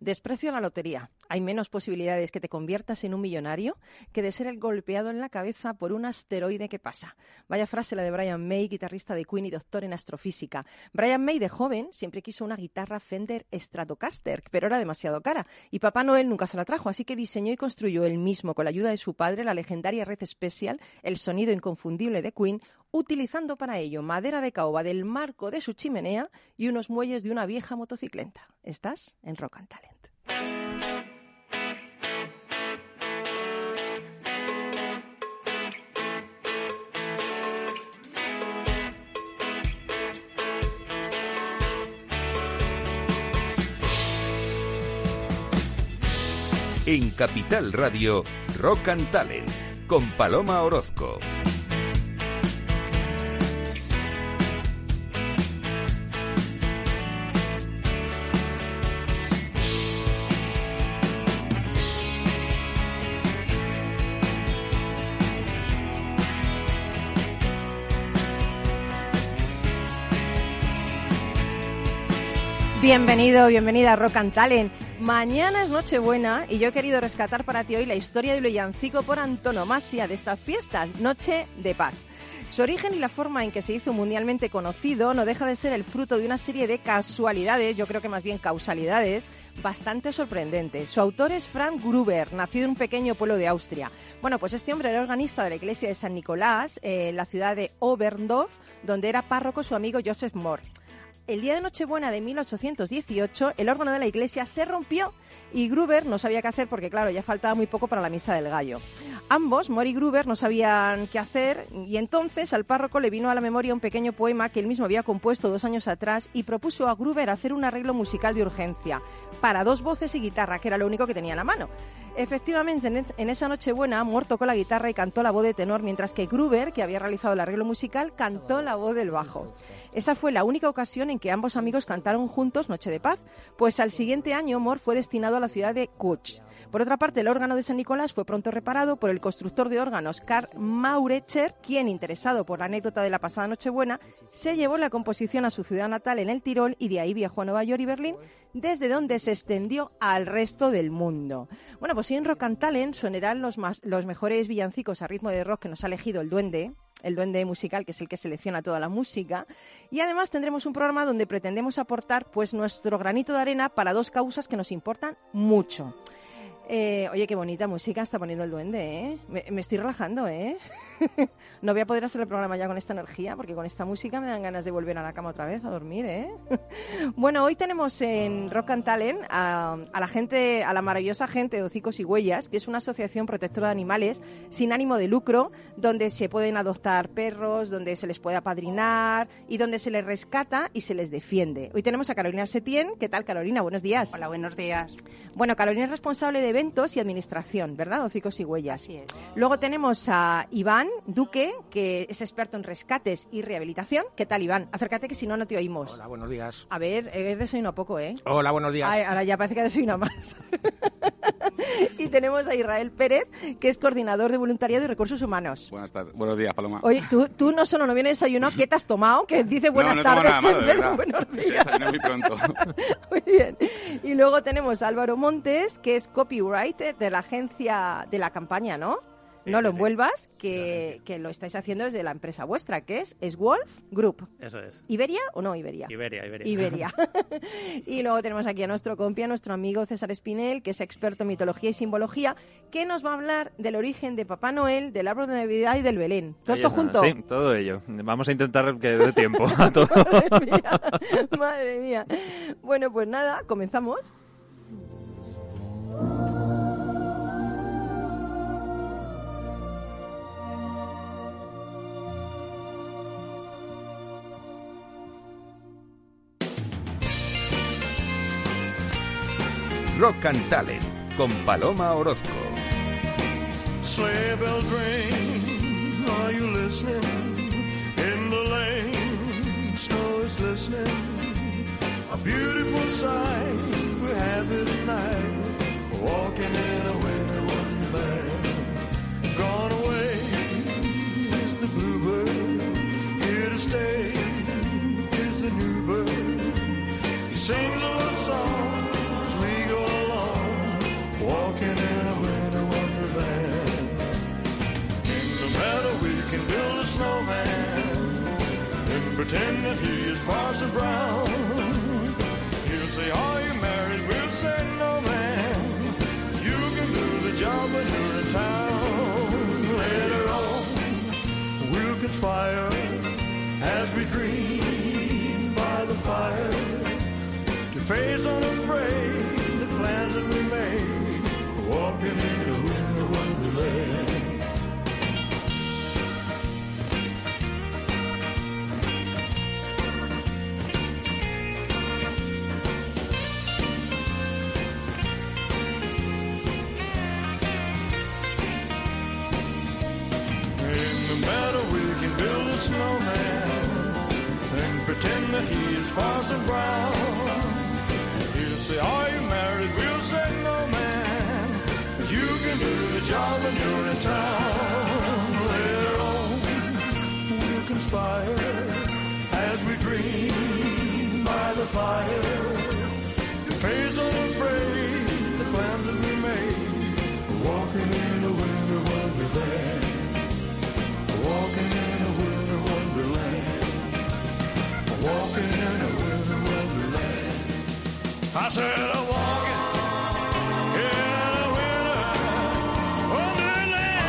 Desprecio a la lotería. Hay menos posibilidades que te conviertas en un millonario que de ser el golpeado en la cabeza por un asteroide que pasa. Vaya frase la de Brian May, guitarrista de Queen y doctor en astrofísica. Brian May, de joven, siempre quiso una guitarra Fender Stratocaster, pero era demasiado cara. Y Papá Noel nunca se la trajo, así que diseñó y construyó él mismo, con la ayuda de su padre, la legendaria Red Special, el sonido inconfundible de Queen, utilizando para ello madera de caoba del marco de su chimenea y unos muelles de una vieja motocicleta. Estás en Rock and Talent. En Capital Radio, Rock and Talent, con Paloma Orozco. Bienvenido, bienvenida a Rock and Talent. Mañana es Nochebuena y yo he querido rescatar para ti hoy la historia del villancico por antonomasia de estas fiestas, Noche de Paz. Su origen y la forma en que se hizo mundialmente conocido no deja de ser el fruto de una serie de casualidades, yo creo que más bien causalidades, bastante sorprendentes. Su autor es Frank Gruber, nacido en un pequeño pueblo de Austria. Bueno, pues este hombre era organista de la iglesia de San Nicolás, eh, en la ciudad de Oberndorf, donde era párroco su amigo Joseph Moore el día de Nochebuena de 1818, el órgano de la iglesia se rompió y Gruber no sabía qué hacer porque, claro, ya faltaba muy poco para la misa del gallo. Ambos, Mori y Gruber, no sabían qué hacer y entonces al párroco le vino a la memoria un pequeño poema que él mismo había compuesto dos años atrás y propuso a Gruber hacer un arreglo musical de urgencia para dos voces y guitarra, que era lo único que tenía en la mano. Efectivamente, en esa Nochebuena, Moore tocó la guitarra y cantó la voz de tenor, mientras que Gruber, que había realizado el arreglo musical, cantó la voz del bajo. Esa fue la única ocasión en que ambos amigos cantaron juntos Noche de Paz, pues al siguiente año Moore fue destinado a la ciudad de Kutch. Por otra parte, el órgano de San Nicolás fue pronto reparado por el constructor de órganos Karl Maurecher, quien, interesado por la anécdota de la pasada Nochebuena, se llevó la composición a su ciudad natal en el Tirol y de ahí viajó a Nueva York y Berlín, desde donde se extendió al resto del mundo. Bueno, pues en Rock and Talent sonarán los, los mejores villancicos a ritmo de rock que nos ha elegido el Duende, el duende musical, que es el que selecciona toda la música. Y además tendremos un programa donde pretendemos aportar pues nuestro granito de arena para dos causas que nos importan mucho. Eh, oye, qué bonita música está poniendo el duende, ¿eh? Me, me estoy relajando, ¿eh? no voy a poder hacer el programa ya con esta energía porque con esta música me dan ganas de volver a la cama otra vez a dormir, ¿eh? bueno, hoy tenemos en Rock and Talent a, la gente, a la maravillosa gente de Hocicos y Huellas, que es una asociación protectora de animales sin ánimo de lucro, donde se pueden adoptar perros, donde se les puede apadrinar y donde se les rescata y se les defiende. Hoy tenemos a Carolina Setién. ¿Qué tal, Carolina? Buenos días. Hola, buenos días. Bueno, Carolina es responsable de eventos y administración, ¿verdad? Hocicos y Huellas. Así es. Luego tenemos a Iván Duque, que es experto en rescates y rehabilitación. ¿Qué tal, Iván? Acércate que si no, no te oímos. Hola, buenos días. A ver, he desayunado poco, ¿eh? Hola, buenos días. ahora ya parece que desayunado más. y tenemos a Israel Pérez, que es coordinador de voluntariado y recursos humanos. Buenas tardes. Buenos días, Paloma. Oye, tú, tú no solo no vienes desayunado, ¿qué te has tomado? Que dice buenas no, no tardes, nada malo, buenos días. muy pronto. muy bien. Y luego tenemos a Álvaro Montes, que es copywriter de la agencia de la campaña, ¿no? No lo envuelvas, que, que, lo estáis haciendo desde la empresa vuestra, que es, es Wolf Group. Eso es. ¿Iberia o no Iberia? Iberia, Iberia. Iberia. y luego tenemos aquí a nuestro compi, a nuestro amigo César Espinel, que es experto en mitología y simbología, que nos va a hablar del origen de Papá Noel, del árbol de Navidad y del Belén. ¿Todo esto junto? Sí, todo ello. Vamos a intentar que dé tiempo a todo. madre mía, madre mía. Bueno, pues nada, comenzamos. Rock and con Paloma Orozco. Sleigh bells ring, are you listening? In the lane, snow is glistening. A beautiful sight, we're happy tonight. Walking in a winter wonderland. Gone away is the bluebird, here to stay is the new bird. He sings can build a snowman and pretend that he is Parson Brown. He'll say, Are you married? We'll say, No, man. You can do the job when you're in town. Later on, we'll conspire as we dream by the fire to face unafraid. Parson Brown. He'll say, Are you married? We'll say, No, man. You can do the job when you're in town. Later on, we'll conspire as we dream by the fire. Face unafraid the plans that we made. Walking in Walking in a winter wonderland.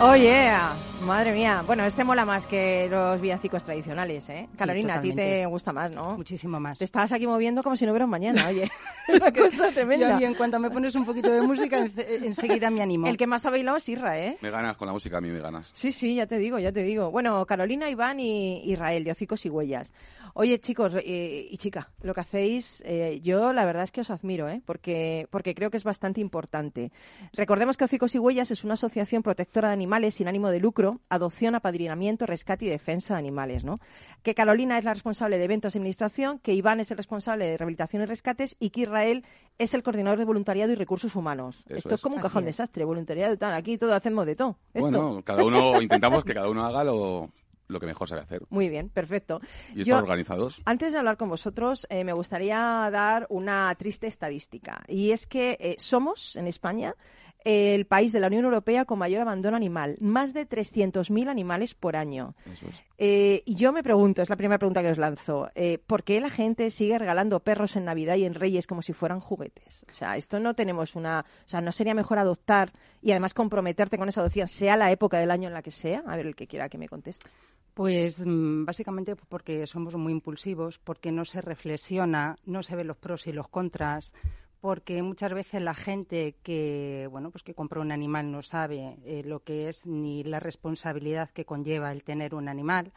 Oh yeah, madre mía. Bueno, este mola más que los villancicos tradicionales, ¿eh? Carolina, a ti te gusta más, ¿no? Muchísimo más. Te estabas aquí moviendo como si no hubiera un mañana, oye. Es una cosa tremenda. Yo, en cuanto me pones un poquito de música, en- enseguida me animo. El que más ha bailado es Irra, ¿eh? Me ganas con la música, a mí me ganas. Sí, sí, ya te digo, ya te digo. Bueno, Carolina, Iván y Israel, de Hocicos y Huellas. Oye, chicos eh, y chica, lo que hacéis, eh, yo la verdad es que os admiro, ¿eh? porque, porque creo que es bastante importante. Recordemos que Hocicos y Huellas es una asociación protectora de animales sin ánimo de lucro, adopción, apadrinamiento, rescate y defensa de animales, ¿no? Que Carolina es la responsable de eventos y administración, que Iván es el responsable de rehabilitación y rescates y que Israel es el coordinador de voluntariado y recursos humanos. Eso Esto es, es. como un Así cajón es. desastre, voluntariado y tal. Aquí todo hacemos de todo. Esto. Bueno, cada uno, intentamos que cada uno haga lo, lo que mejor sabe hacer. Muy bien, perfecto. Y estar organizados. antes de hablar con vosotros, eh, me gustaría dar una triste estadística. Y es que eh, somos, en España, el país de la Unión Europea con mayor abandono animal. Más de 300.000 animales por año. Eso es. Eh, y yo me pregunto, es la primera pregunta que os lanzo, eh, ¿por qué la gente sigue regalando perros en Navidad y en Reyes como si fueran juguetes? O sea, esto no tenemos una... O sea, ¿no sería mejor adoptar y además comprometerte con esa adopción, sea la época del año en la que sea? A ver, el que quiera que me conteste. Pues mm, básicamente porque somos muy impulsivos, porque no se reflexiona, no se ven los pros y los contras, porque muchas veces la gente que bueno pues que compra un animal no sabe eh, lo que es ni la responsabilidad que conlleva el tener un animal,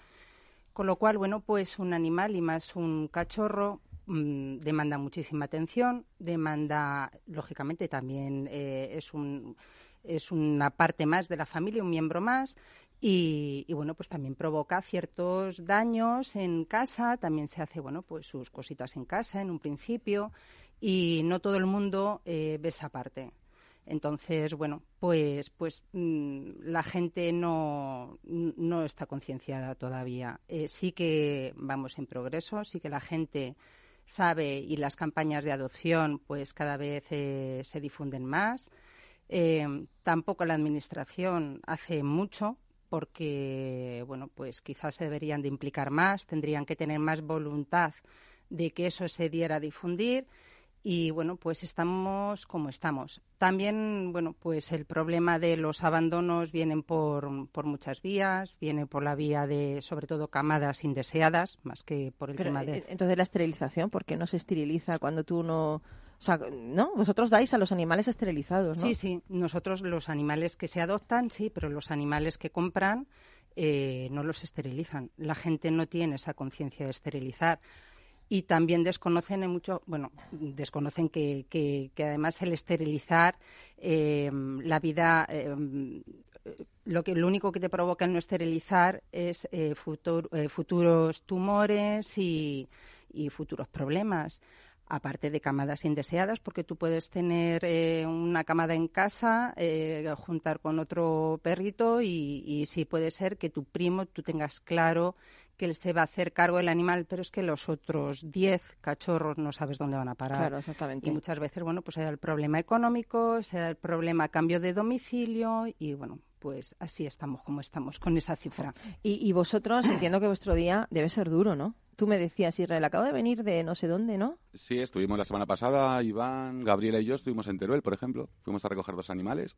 con lo cual bueno pues un animal y más un cachorro mm, demanda muchísima atención, demanda lógicamente también eh, es un es una parte más de la familia, un miembro más. Y, y, bueno, pues también provoca ciertos daños en casa, también se hace, bueno, pues sus cositas en casa en un principio y no todo el mundo eh, ve esa parte. Entonces, bueno, pues, pues mm, la gente no, no está concienciada todavía. Eh, sí que vamos en progreso, sí que la gente sabe y las campañas de adopción pues cada vez eh, se difunden más. Tampoco la administración hace mucho porque, bueno, pues quizás se deberían de implicar más, tendrían que tener más voluntad de que eso se diera a difundir y bueno, pues estamos como estamos. También, bueno, pues el problema de los abandonos vienen por, por muchas vías, viene por la vía de, sobre todo, camadas indeseadas, más que por el Pero, tema de... eh, Entonces la esterilización, ¿por qué no se esteriliza cuando tú no... O sea, ¿no? Vosotros dais a los animales esterilizados, ¿no? Sí, sí. Nosotros los animales que se adoptan, sí, pero los animales que compran eh, no los esterilizan. La gente no tiene esa conciencia de esterilizar. Y también desconocen en mucho, bueno, desconocen que, que, además el esterilizar eh, la vida, eh, lo que lo único que te provoca el no esterilizar es eh, eh, futuros tumores y, y futuros problemas aparte de camadas indeseadas, porque tú puedes tener eh, una camada en casa, eh, juntar con otro perrito y, y sí puede ser que tu primo, tú tengas claro que él se va a hacer cargo del animal, pero es que los otros 10 cachorros no sabes dónde van a parar. Claro, exactamente. Y muchas veces, bueno, pues se da el problema económico, se da el problema cambio de domicilio y, bueno, pues así estamos como estamos con esa cifra. Y, y vosotros, entiendo que vuestro día debe ser duro, ¿no? Tú me decías, Israel, acabo de venir de no sé dónde, ¿no? Sí, estuvimos la semana pasada, Iván, Gabriela y yo estuvimos en Teruel, por ejemplo. Fuimos a recoger dos animales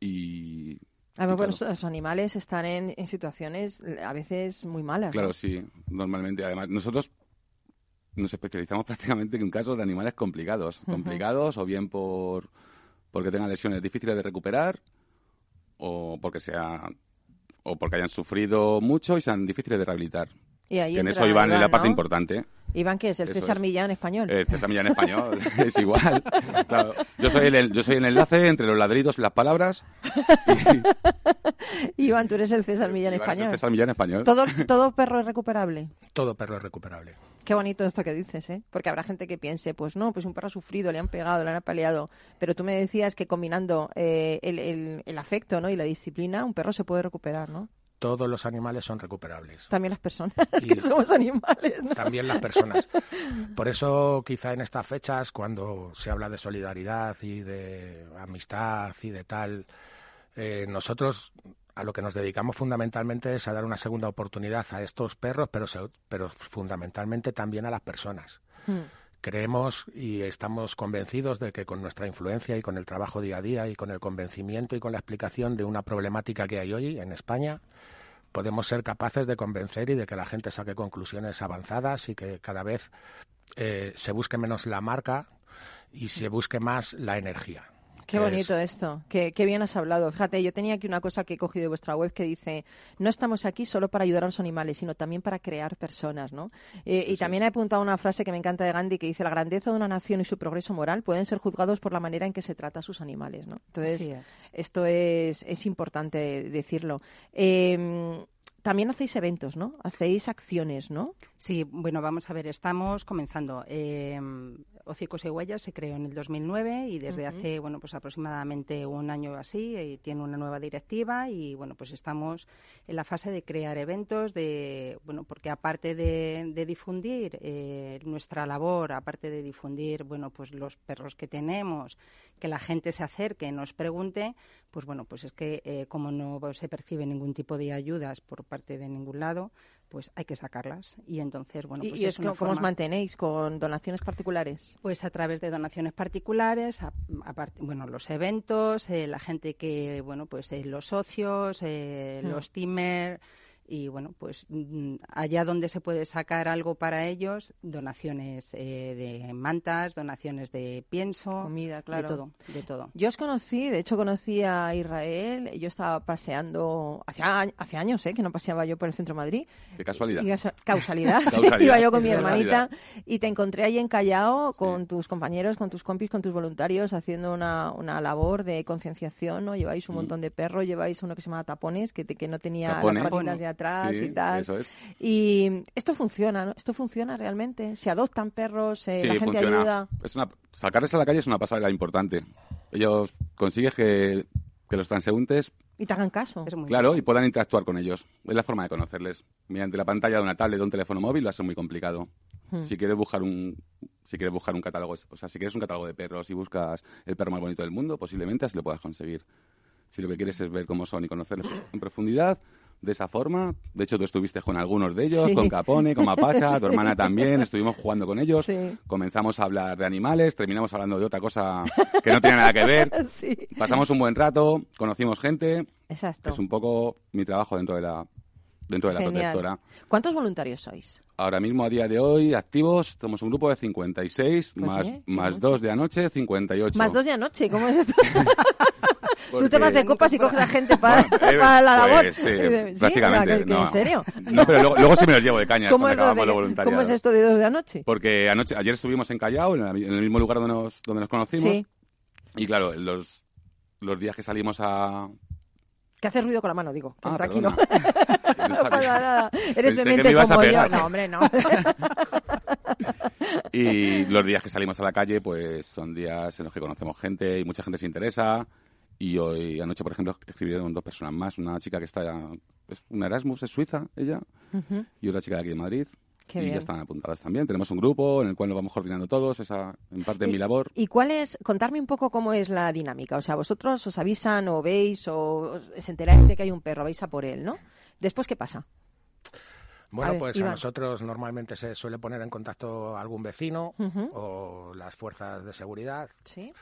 y... A ver, y bueno, claro, los animales están en, en situaciones a veces muy malas. ¿no? Claro, sí, normalmente. Además, nosotros nos especializamos prácticamente en casos de animales complicados. Complicados o bien por porque tengan lesiones difíciles de recuperar o porque sea o porque hayan sufrido mucho y sean difíciles de rehabilitar. Y ahí Que en eso Iván es la parte ¿no? importante. Iván, que es el Eso César es. Millán español. Eh, César Millán español, es igual. Claro. Yo soy el, yo soy el enlace entre los ladridos y las palabras. Iván, tú eres el César Millán Iván es el español. César Millán español. Todo, todo perro es recuperable. Todo perro es recuperable. Qué bonito esto que dices, ¿eh? Porque habrá gente que piense, pues no, pues un perro ha sufrido, le han pegado, le han apaleado. Pero tú me decías que combinando eh, el, el- el afecto ¿no? y la disciplina, un perro se puede recuperar, ¿no? Todos los animales son recuperables. También las personas, Y- que somos animales, ¿no? También las personas. Por eso, quizá en estas fechas, cuando se habla de solidaridad y de amistad y de tal, eh, nosotros a lo que nos dedicamos fundamentalmente es a dar una segunda oportunidad a estos perros, pero, se- pero fundamentalmente también a las personas. Creemos y estamos convencidos de que con nuestra influencia y con el trabajo día a día y con el convencimiento y con la explicación de una problemática que hay hoy en España, podemos ser capaces de convencer y de que la gente saque conclusiones avanzadas y que cada vez eh, se busque menos la marca y se busque más la energía. Qué bonito es- esto, qué, qué bien has hablado. Fíjate, yo tenía aquí una cosa que he cogido de vuestra web que dice, no estamos aquí solo para ayudar a los animales, sino también para crear personas, ¿no? Eh, y también he apuntado una frase que me encanta de Gandhi que dice, la grandeza de una nación y su progreso moral pueden ser juzgados por la manera en que se trata a sus animales, ¿no? Entonces, esto es, es importante decirlo. Eh, también hacéis eventos, ¿no? Hacéis acciones, ¿no? Sí, bueno, vamos a ver, estamos comenzando. Eh, Hocicos y Huellas se creó en el 2009 y desde hace, bueno, pues aproximadamente un año así eh, tiene una nueva directiva y, bueno, pues estamos en la fase de crear eventos, de, bueno, porque aparte de, de difundir eh, nuestra labor, aparte de difundir, bueno, pues los perros que tenemos, que la gente se acerque, nos pregunte, pues bueno, pues es que eh, como no se percibe ningún tipo de ayudas por parte de ningún lado, pues hay que sacarlas. Y entonces, bueno, pues y es una que- ¿cómo os mantenéis? ¿Con donaciones particulares? pues a través de donaciones particulares, a- bueno, los eventos, eh, la gente que, bueno, pues eh, los socios, eh, Mm. los teamers y bueno, pues mm, allá donde se puede sacar algo para ellos, donaciones eh, de mantas, donaciones de pienso, Comida, claro. de todo, de todo. Yo os conocí, de hecho conocí a Israel, yo estaba paseando, hace, hace años, ¿eh? que no paseaba yo por el centro de Madrid. Qué casualidad. Y causalidad, sí, Causalidad. iba yo con mi hermanita y te encontré ahí en Callao con Sí. tus compañeros, con tus compis, con tus voluntarios haciendo una, una labor de concienciación, ¿no? Lleváis un Mm. montón de perros, lleváis uno que se llama Tapones, que, te- que no tenía Tapones. las patitas de atrás Sí, y tal. eso es. Y esto funciona, ¿no? Esto funciona realmente. Se adoptan perros, eh, Sí, la gente funciona. ayuda. Es una, sacarles a la calle es una pasarela importante. Ellos consiguen que, que los transeúntes, Y te hagan caso. Es muy claro, y puedan interactuar con ellos. Es la forma de conocerles. Mediante la pantalla de una tablet o un teléfono móvil va a ser muy complicado. Hmm. Si quieres buscar un si quieres buscar un catálogo, o sea, si quieres un catálogo de perros y buscas el perro más bonito del mundo, posiblemente así lo puedas conseguir. Si lo que quieres es ver cómo son y conocerlos en profundidad, de esa forma. De hecho, tú estuviste con algunos de ellos, Sí. con Capone, con Mapacha, tu hermana también, estuvimos jugando con ellos. Sí. Comenzamos a hablar de animales, terminamos hablando de otra cosa que no tiene nada que ver. Sí, Pasamos un buen rato, conocimos gente. exacto. Es un poco mi trabajo dentro de la dentro de la protectora. ¿Cuántos voluntarios sois? Ahora mismo, a día de hoy, activos, somos un grupo de 56, Pues más, qué más dos de anoche, 58. Más dos de anoche, ¿cómo es esto? Tú Porque- te vas de copas y coges a gente para, Bueno, eh, para la labor. pues, sí, ¿Sí? prácticamente. ¿Que- que no. ¿En serio? No, pero luego, luego sí me los llevo de caña ¿Cómo es, de-. ¿Cómo es esto de dos de anoche? Porque anoche, ayer estuvimos en Callao, en, la- en el mismo lugar donde nos, donde nos conocimos. Sí. Y claro, los, los días que salimos a... Que hace ruido con la mano, digo. que Ah, tranquilo. perdona. no pasa nada. Eres Pensé de que mente me ibas a como yo. No, hombre, no. Y los días que salimos a la calle, pues son días en los que conocemos gente y mucha gente se interesa. Y hoy anoche, por ejemplo, escribieron dos personas más. Una chica que está... Es una Erasmus, es suiza, ella. Y otra chica de aquí de Madrid. Qué y bien. ya están apuntadas también. Tenemos un grupo en el cual nos vamos coordinando todos, esa en parte de mi labor. ¿Y cuál es, contarme un poco cómo es la dinámica? O sea, vosotros os avisan o veis o os enteráis de que hay un perro, vais a por él, ¿no? Después, ¿qué pasa? Bueno, ver, pues Iván. a nosotros normalmente se suele poner en contacto algún vecino o las fuerzas de seguridad Sí.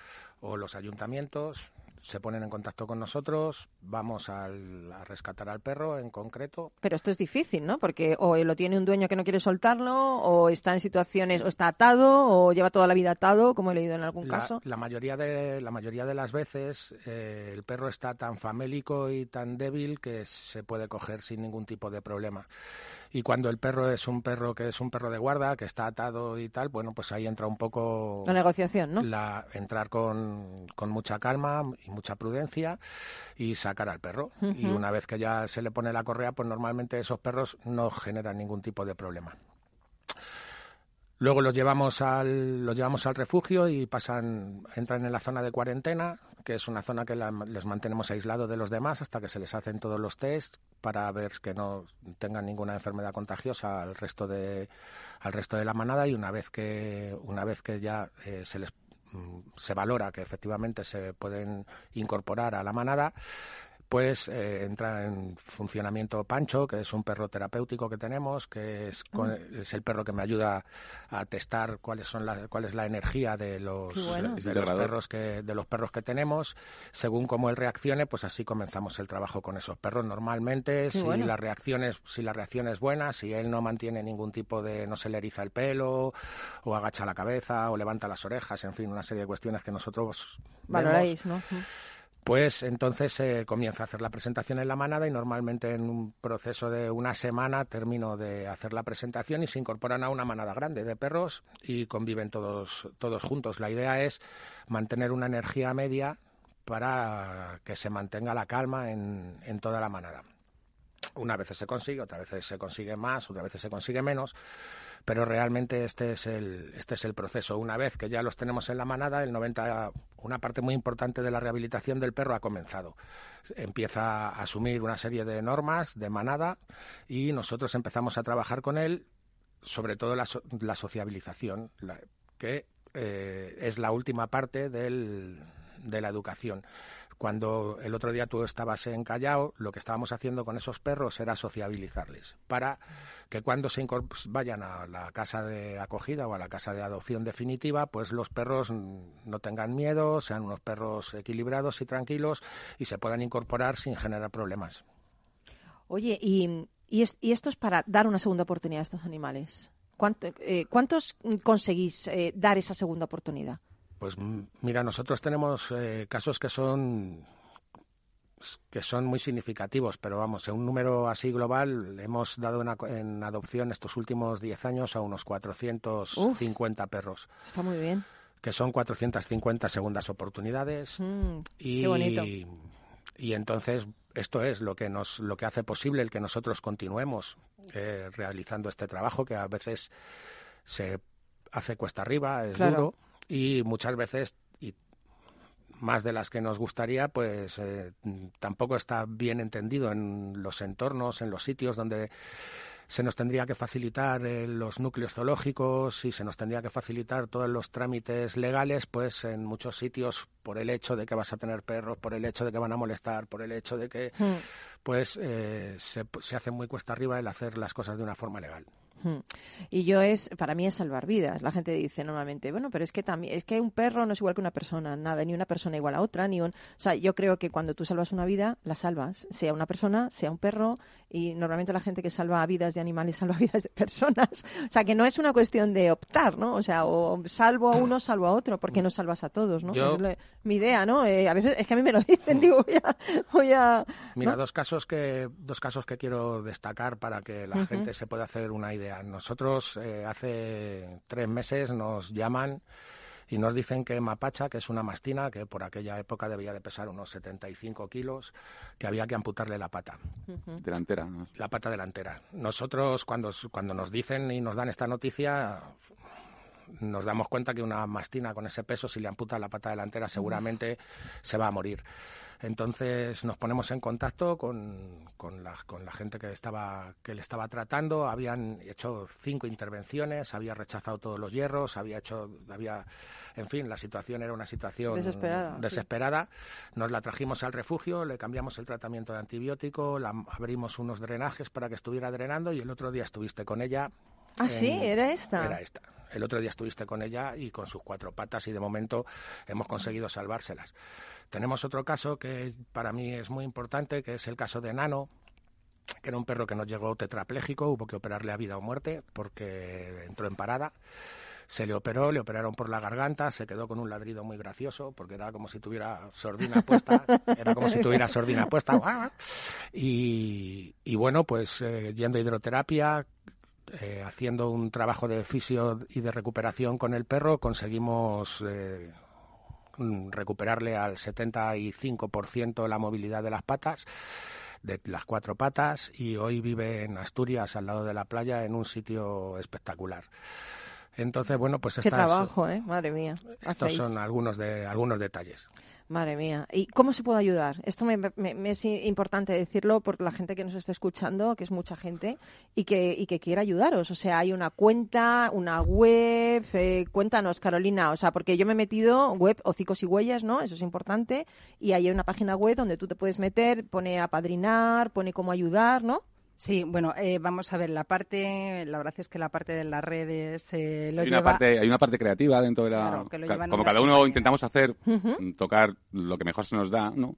o los ayuntamientos se ponen en contacto con nosotros, vamos al- a rescatar al perro en concreto. Pero esto es difícil, ¿no? Porque o lo tiene un dueño que no quiere soltarlo, o está en situaciones, o está atado, o lleva toda la vida atado, como he leído en algún La, caso. la mayoría de la mayoría de las veces eh, el perro está tan famélico y tan débil que se puede coger sin ningún tipo de problema. Y cuando el perro es un perro que es un perro de guarda, que está atado y tal, bueno, pues ahí entra un poco La negociación, ¿no? la- entrar con, con mucha calma y mucha prudencia y sacar al perro. Y una vez que ya se le pone la correa, pues normalmente esos perros no generan ningún tipo de problema. Luego los llevamos al, los llevamos al refugio y pasan, entran en la zona de cuarentena, que es una zona que la- les mantenemos aislados de los demás hasta que se les hacen todos los test para ver que no tengan ninguna enfermedad contagiosa al resto de, al resto de la manada y una vez que, una vez que ya eh, se les mm, se valora que efectivamente se pueden incorporar a la manada, pues eh, entra en funcionamiento Pancho, que es un perro terapéutico que tenemos, que es, con- es el perro que me ayuda a testar cuáles son la, cuál es la energía de los, bueno. de los perros que de los perros que tenemos. Según cómo él reaccione, pues así comenzamos el trabajo con esos perros. Normalmente, Qué si bueno. la reacción es si la reacción es buena, si él no mantiene ningún tipo de no se le eriza el pelo o agacha la cabeza o levanta las orejas, en fin, una serie de cuestiones que nosotros vemos, Valoráis, ¿no? Pues entonces se comienza a hacer la presentación en la manada y normalmente en un proceso de una semana termino de hacer la presentación y se incorporan a una manada grande de perros y conviven todos, todos juntos. La idea es mantener una energía media para que se mantenga la calma en, en toda la manada. Una vez se consigue, otra vez se consigue más, otra vez se consigue menos, pero realmente este es el este es el proceso. Una vez que ya los tenemos en la manada, el 90 una parte muy importante de la rehabilitación del perro ha comenzado. Empieza a asumir una serie de normas de manada y nosotros empezamos a trabajar con él sobre todo la, so- la sociabilización, la- que eh, es la última parte del- de la educación. Cuando el otro día tú estabas en Callao, lo que estábamos haciendo con esos perros era sociabilizarles, para que cuando se vayan a la casa de acogida o a la casa de adopción definitiva, pues los perros no tengan miedo, sean unos perros equilibrados y tranquilos y se puedan incorporar sin generar problemas. Oye, y esto es para dar una segunda oportunidad a estos animales. ¿Cuánto- eh, ¿Cuántos conseguís eh, dar esa segunda oportunidad? Pues mira, nosotros tenemos eh, casos que son que son muy significativos, pero vamos, en un número así global hemos dado en, aco- en adopción estos últimos 10 años a unos 450 perros, Está muy bien. que son 450 segundas oportunidades Mm, y qué bonito. y entonces esto es lo que nos lo que hace posible el que nosotros continuemos eh, realizando este trabajo que a veces se hace cuesta arriba es Claro. duro y muchas veces y más de las que nos gustaría pues eh, tampoco está bien entendido en los entornos en los sitios donde se nos tendría que facilitar eh, los núcleos zoológicos y se nos tendría que facilitar todos los trámites legales, pues en muchos sitios por el hecho de que vas a tener perros, por el hecho de que van a molestar, por el hecho de que Mm, pues eh, se, se hace muy cuesta arriba el hacer las cosas de una forma legal. Mm. Y yo es, para mí es salvar vidas. La gente dice normalmente, bueno, pero es que también, es que un perro no es igual que una persona, nada, ni una persona igual a otra, ni un, o sea, yo creo que cuando tú salvas una vida, la salvas, sea una persona, sea un perro, y normalmente la gente que salva vidas de animales salva vidas de personas. O sea, que no es una cuestión de optar, ¿no? O sea, o salvo a uno, salvo a otro, porque no salvas a todos, ¿no? Yo- Es la- mi idea, ¿no? Eh, a veces es que a mí me lo dicen, digo, voy a, voy a Mira, dos casos que dos casos que quiero destacar para que la gente se pueda hacer una idea. Nosotros eh, hace tres meses nos llaman y nos dicen que Mapacha, que es una mastina, que por aquella época debía de pesar unos 75 kilos, que había que amputarle la pata, Delantera. ¿no? la pata delantera. Nosotros cuando, cuando nos dicen y nos dan esta noticia, nos damos cuenta que una mastina con ese peso, si le amputa la pata delantera, seguramente se va a morir. Entonces nos ponemos en contacto con, con, la, con la gente que, estaba, que le estaba tratando. Habían hecho cinco intervenciones, había rechazado todos los hierros, había hecho, había, en fin, la situación era una situación Desesperada, sí. desesperada. Nos la trajimos al refugio, le cambiamos el tratamiento de antibiótico, la, abrimos unos drenajes para que estuviera drenando y el otro día estuviste con ella. Ah, sí, era esta. Era esta. El otro día estuviste con ella y con sus cuatro patas y de momento hemos conseguido salvárselas. Tenemos otro caso que para mí es muy importante, que es el caso de Nano, que era un perro que nos llegó tetrapléjico, hubo que operarle a vida o muerte porque entró en parada. Se le operó, le operaron por la garganta, se quedó con un ladrido muy gracioso porque era como si tuviera sordina puesta, era como si tuviera sordina puesta. Y, bueno, pues eh, yendo a hidroterapia, eh, haciendo un trabajo de fisio y de recuperación con el perro, conseguimos eh, recuperarle al 75% la movilidad de las patas, de las cuatro patas, y hoy vive en Asturias, al lado de la playa, en un sitio espectacular. Entonces, bueno, pues Qué estas- trabajo, ¿eh? Madre mía. estos hacéis. son algunos de algunos detalles. Madre mía. ¿Y cómo se puede ayudar? Esto me, me- es importante decirlo por la gente que nos está escuchando, que es mucha gente, y que, y que quiere ayudaros. O sea, hay una cuenta, una web. eh, cuéntanos, Carolina. O sea, porque yo me he metido web Hocicos y Huellas, ¿no? Eso es importante. Y hay una página web donde tú te puedes meter, pone apadrinar, pone cómo ayudar, ¿no? Sí, bueno, eh, vamos a ver, la parte, la verdad es que la parte de las redes eh, lo Hay una, parte, hay una parte creativa dentro de la... Claro, que lo ca- llevan como cada uno intentamos hacer, tocar lo que mejor se nos da, ¿no?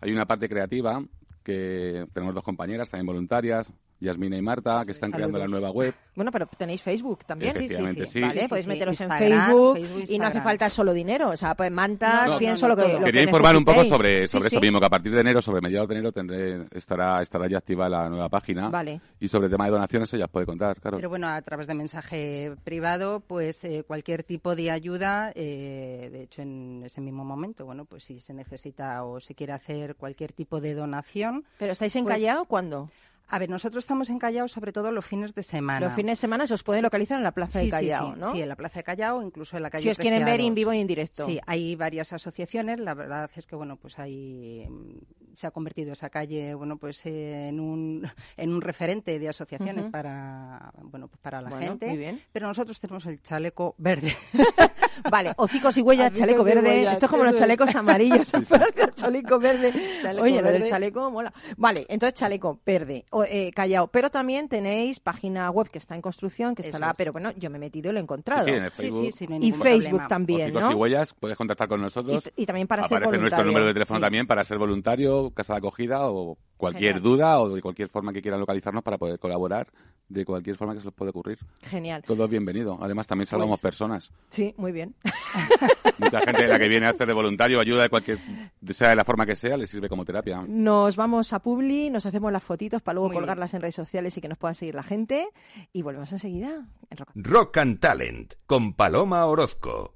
Hay una parte creativa que tenemos dos compañeras, también voluntarias, Yasmina y Marta, que están creando la nueva web. Bueno, pero tenéis Facebook también. Sí, sí, Efectivamente, sí. sí. Vale, Sí, sí, podéis sí. meteros en Facebook, Facebook, y no hace falta solo dinero. O sea, pues mantas, No, pienso no, lo que. lo que Quería informar un poco sobre, Sí, sobre sí. eso mismo, que a partir de enero, sobre mediados de enero, tendré, estará, estará ya activa la nueva página. Vale. Y sobre el tema de donaciones, ella puede contar, claro. Pero bueno, a través de mensaje privado, pues eh, cualquier tipo de ayuda, eh, de hecho en ese mismo momento, bueno, pues si se necesita o se quiere hacer cualquier tipo de donación. ¿Pero estáis en Pues- Callao cuándo? A ver, nosotros estamos en Callao sobre todo los fines de semana. Los fines de semana se os puede localizar en la Plaza sí, de Callao, sí, sí, ¿no? sí, en la Plaza de Callao, incluso en la calle si os quieren ver Preciados. en vivo y en directo. Sí, hay varias asociaciones. La verdad es que bueno, pues mm, se ha convertido esa calle, bueno, pues eh, en un en un referente de asociaciones para bueno, pues para la Bueno, gente. muy bien. Pero nosotros tenemos el chaleco verde. Vale, hocicos y huellas, chaleco verde. huellas, Esto es como los es. chalecos amarillos. el chaleco verde. Chaleco Oye, lo del chaleco mola. Vale, entonces chaleco verde, o, eh, Callao. Pero también tenéis página web que está en construcción, que está la, es. pero bueno, yo me he metido y lo he encontrado. Sí, sí, en el sí, Facebook. sí, sí, no y Facebook problema. también, Hocicos ¿no? y huellas, puedes contactar con nosotros. Y, y también para ser Aparece nuestro voluntario. número de teléfono Sí. también para ser voluntario, casa de acogida o cualquier Genial. duda o de cualquier forma que quieran localizarnos para poder colaborar de cualquier forma que se les pueda ocurrir. Genial. Todo es bienvenido. Además, también salvamos Pues- personas. Sí, muy bien. Mucha gente de la que viene a hacer de voluntario ayuda de cualquier, sea de la forma que sea, le sirve como terapia. Nos vamos a Publi, nos hacemos las fotitos para luego Muy bien. colgarlas en redes sociales y que nos puedan seguir la gente. Y volvemos enseguida en Rock. Rock and Talent con Paloma Orozco.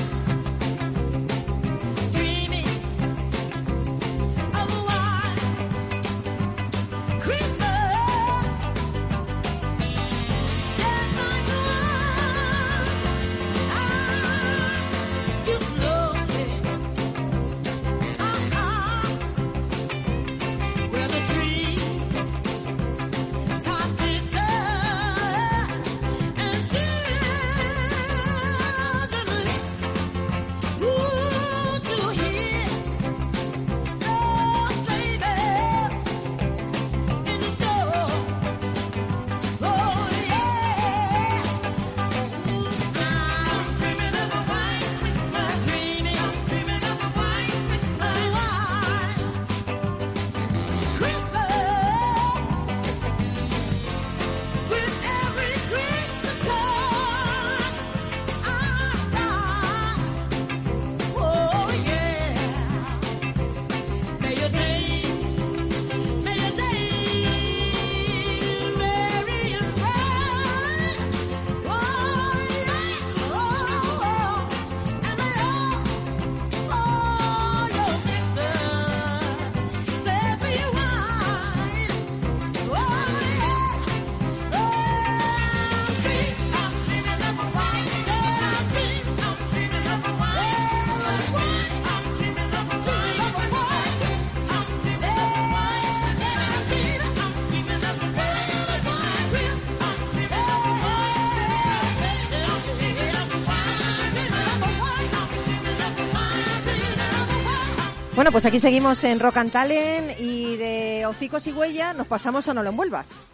Bueno, pues aquí seguimos en Rock and Talent y de Hocicos y Huella nos pasamos a No lo envuelvas.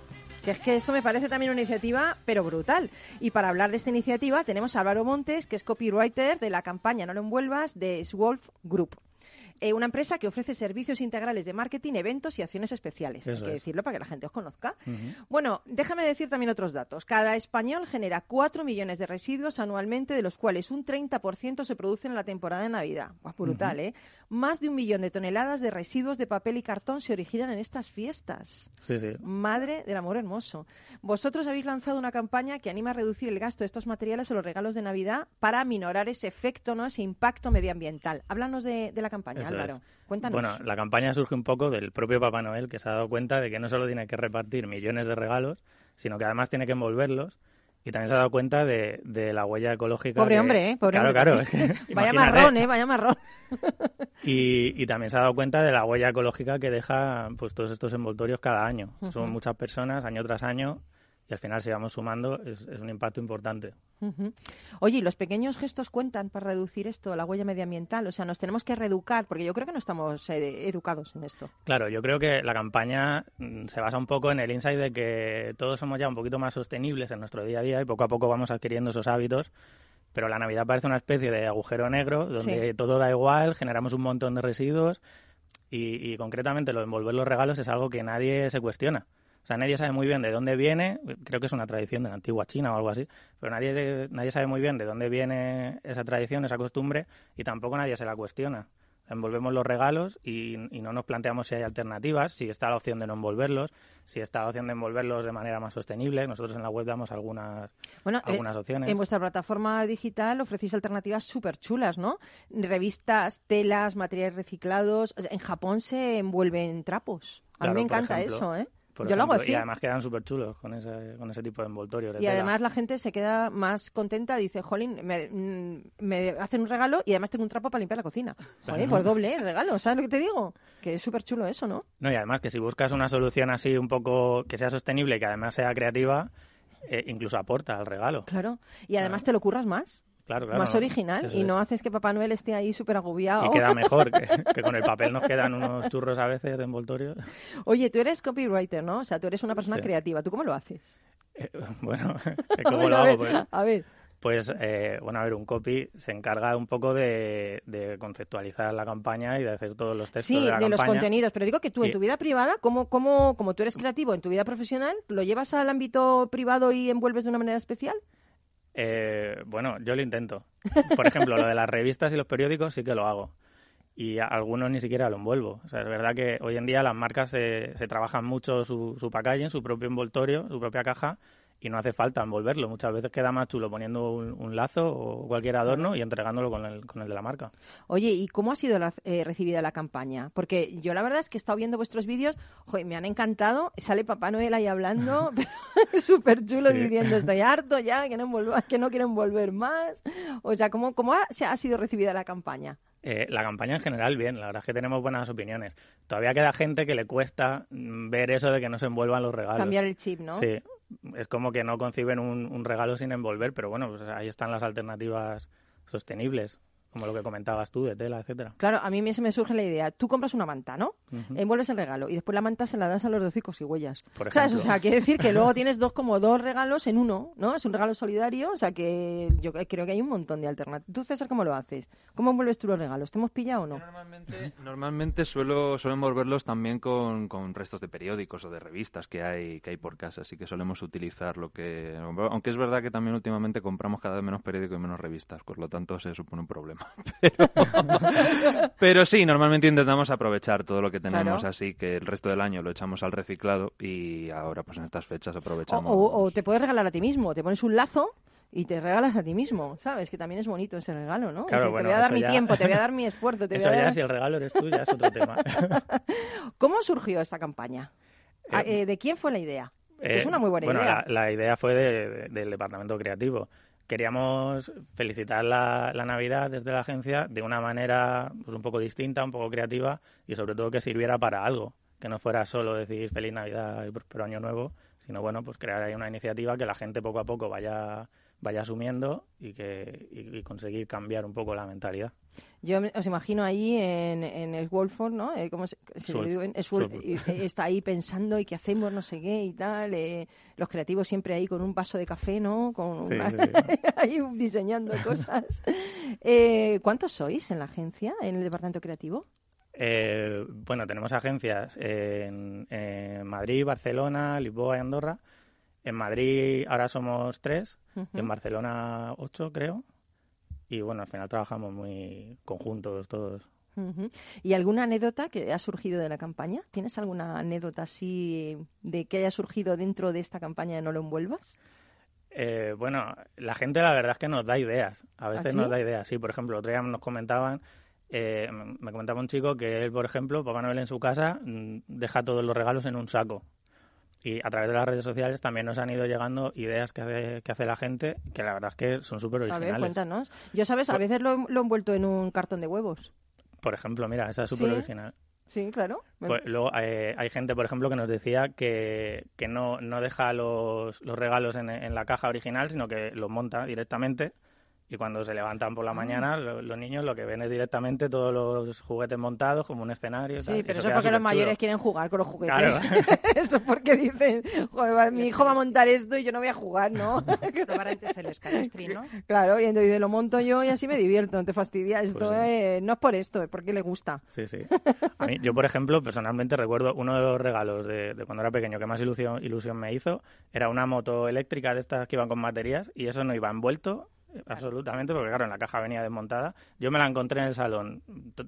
Que es que esto me parece también una iniciativa, pero brutal. Y para hablar de esta iniciativa tenemos a Álvaro Montes, que es copywriter de la campaña No lo envuelvas de Swolf Group. Eh, una empresa que ofrece servicios integrales de marketing, eventos y acciones especiales. Eso Hay que es. decirlo para que la gente os conozca. Bueno, déjame decir también otros datos. Cada español genera 4 millones de residuos anualmente, de los cuales un 30% se producen en la temporada de Navidad. Buah, brutal. ¿eh? Más de un millón de toneladas de residuos de papel y cartón se originan en estas fiestas. Sí, sí. Madre del amor hermoso. Vosotros habéis lanzado una campaña que anima a reducir el gasto de estos materiales o los regalos de Navidad para minorar ese efecto, ¿no? ese impacto medioambiental. Háblanos de, de la campaña, Eso Álvaro. es. Cuéntanos. Bueno, la campaña surge un poco del propio Papá Noel, que se ha dado cuenta de que no solo tiene que repartir millones de regalos, sino que además tiene que envolverlos. Y también se ha dado cuenta de, de la huella ecológica. Pobre que- hombre, ¿eh? Pobre claro, hombre. claro. es que Vaya marrón, ¿eh? Vaya marrón. Y, y también se ha dado cuenta de la huella ecológica que deja pues todos estos envoltorios cada año. Son muchas personas, año tras año, y al final si vamos sumando es, es un impacto importante. Oye, ¿y los pequeños gestos cuentan para reducir esto, la huella medioambiental? O sea, nos tenemos que reeducar, porque yo creo que no estamos eh, educados en esto. Claro, yo creo que la campaña mm, se basa un poco en el insight de que todos somos ya un poquito más sostenibles en nuestro día a día y poco a poco vamos adquiriendo esos hábitos. Pero la Navidad parece una especie de agujero negro donde Sí. todo da igual, generamos un montón de residuos y, y concretamente lo de envolver los regalos es algo que nadie se cuestiona. O sea, nadie sabe muy bien de dónde viene, creo que es una tradición de la antigua China o algo así, pero nadie, nadie sabe muy bien de dónde viene esa tradición, esa costumbre, y tampoco nadie se la cuestiona. Envolvemos los regalos y, y no nos planteamos si hay alternativas, si está la opción de no envolverlos, si está la opción de envolverlos de manera más sostenible. Nosotros en la web damos algunas, Bueno, eh, algunas opciones. En vuestra plataforma digital ofrecéis alternativas súper chulas, ¿no? Revistas, telas, materiales reciclados. En Japón se envuelven trapos. A Claro, mí me encanta ejemplo. eso, ¿eh? Por Yo lo hago así. Y además quedan súper chulos con ese, con ese tipo de envoltorios. de Y tela. además la gente se queda más contenta, dice, jolín, me, mm, me hacen un regalo y además tengo un trapo para limpiar la cocina. Jolín, Claro. pues doble el regalo, ¿sabes lo que te digo? Que es súper chulo eso, ¿no? No, y además que si buscas una solución así un poco que sea sostenible y que además sea creativa, eh, incluso aporta al regalo. Claro. Y además te lo curras más. Claro, claro. más no, original y es. no haces que Papá Noel esté ahí súper agobiado. Y queda mejor, que, que con el papel nos quedan unos churros a veces de envoltorios. Oye, tú eres copywriter, ¿no? O sea, tú eres una persona Sí. creativa. ¿Tú cómo lo haces? Eh, bueno, ¿cómo lo hago? Pues, a ver. pues, eh, bueno, a ver, un copy se encarga un poco de, de conceptualizar la campaña y de hacer todos los textos Sí, de la de los contenidos, pero digo que tú en tu vida privada, ¿cómo, cómo, como tú eres creativo en tu vida profesional, ¿lo llevas al ámbito privado y envuelves de una manera especial? Eh, bueno, yo lo intento. Por ejemplo, lo de las revistas y los periódicos sí que lo hago. Y algunos ni siquiera lo envuelvo. O sea, es verdad que hoy en día las marcas se, se trabajan mucho su, su packaging, su propio envoltorio, su propia caja, y no hace falta envolverlo. Muchas veces queda más chulo poniendo un, un lazo o cualquier adorno y entregándolo con el, con el de la marca. Oye, ¿y cómo ha sido la- eh, recibida la campaña? Porque yo la verdad es que he estado viendo vuestros vídeos, joder, me han encantado. Sale Papá Noel ahí hablando, súper chulo, Sí. diciendo estoy harto ya, que no, envolva- que no quiero envolver más. O sea, ¿cómo, cómo ha, se ha sido recibida la campaña? Eh, la campaña en general, bien, la verdad es que tenemos buenas opiniones. Todavía queda gente que le cuesta mm, ver eso de que no se envuelvan los regalos. Cambiar el chip, ¿no? Sí, es como que no conciben un, un regalo sin envolver, pero bueno, pues ahí están las alternativas sostenibles, como lo que comentabas tú, de tela, etcétera. Claro, a mí se me surge la idea. Tú compras una manta, ¿no? Envuelves el regalo y después la manta se la das a los docicos y huellas. Por ¿Sabes? O ejemplo. sea, quiere decir que luego tienes dos como dos regalos en uno, ¿no? Es un regalo solidario, o sea que yo creo que hay un montón de alternativas. ¿Tú, César, cómo lo haces? ¿Cómo envuelves tú los regalos? ¿Te hemos pillado o no? Normalmente suelo, suelo envolverlos también con, con restos de periódicos o de revistas que hay, que hay por casa, así que solemos utilizar lo que... Aunque es verdad que también últimamente compramos cada vez menos periódicos y menos revistas, por lo tanto se supone un problema. Pero, pero sí, normalmente intentamos aprovechar todo lo que tenemos, Claro. así que el resto del año lo echamos al reciclado y ahora pues en estas fechas aprovechamos... o- o te puedes regalar a ti mismo, te pones un lazo y te regalas a ti mismo, ¿sabes? Que también es bonito ese regalo, ¿no? Claro, Dices, bueno, te voy a dar mi ya- tiempo, te voy a dar mi esfuerzo, te Eso voy a ya, dar... si el regalo eres tú, ya es otro tema. ¿Cómo surgió esta campaña? Ah, eh, ¿De quién fue la idea? Eh, es una muy buena bueno, idea. La, la idea fue de- de- del departamento creativo. Queríamos felicitar la, la Navidad desde la agencia de una manera pues, un poco distinta, un poco creativa y sobre todo que sirviera para algo, que no fuera solo decir feliz Navidad y próspero año nuevo, sino bueno, pues crear ahí una iniciativa que la gente poco a poco vaya vaya asumiendo y que y, y conseguir cambiar un poco la mentalidad. Yo os imagino ahí en, en el Wolford, ¿no? Eh, ¿Cómo se, se le digo? Está ahí pensando y qué hacemos, no sé qué y tal. eh, los creativos siempre ahí con un vaso de café, ¿no? Con Sí, una- sí, sí. ahí diseñando cosas. Eh, ¿Cuántos sois en la agencia, en el departamento creativo? Eh, bueno, tenemos agencias en, en Madrid, Barcelona, Lisboa y Andorra. En Madrid ahora somos tres, en Barcelona ocho, creo. Y bueno, al final trabajamos muy conjuntos todos. ¿Y alguna anécdota que ha surgido de la campaña? ¿Tienes alguna anécdota así de que haya surgido dentro de esta campaña de No lo envuelvas? Eh, bueno, la gente la verdad es que nos da ideas. A veces ¿Ah, sí? nos da ideas. Sí, por ejemplo, otro día nos comentaban, eh, me comentaba un chico que él, por ejemplo, Papá Noel en su casa mm, deja todos los regalos en un saco. Y a través de las redes sociales también nos han ido llegando ideas que hace, que hace la gente que la verdad es que son súper A originales. ver, cuéntanos. Yo, ¿sabes? A veces lo, lo he envuelto en un cartón de huevos. Por ejemplo, mira, esa es súper Sí. original. Sí, claro. Pues luego eh, hay gente, por ejemplo, que nos decía que, que no, no deja los, los regalos en, en la caja original, sino que los monta directamente. Y cuando se levantan Ah. por la mañana, lo- los niños lo que ven es directamente todos los juguetes montados como un escenario. tal, Sí, pero eso es porque los mayores quieren jugar con los juguetes. Claro. eso es porque dicen, "Joder, va- mi hijo va a montar esto y yo no voy a jugar, ¿no? Probar antes el escalestri, ¿no? claro, y entonces lo monto yo y así me divierto, no te fastidia. Esto Pues sí. eh, no es por esto, es porque le gusta. Sí, sí. A mí, yo, por ejemplo, personalmente recuerdo uno de los regalos de, de cuando era pequeño que más ilusión, ilusión me hizo. Era una moto eléctrica de estas que iban con baterías y eso no iba envuelto absolutamente porque, claro, en la caja venía desmontada. Yo me la encontré en el salón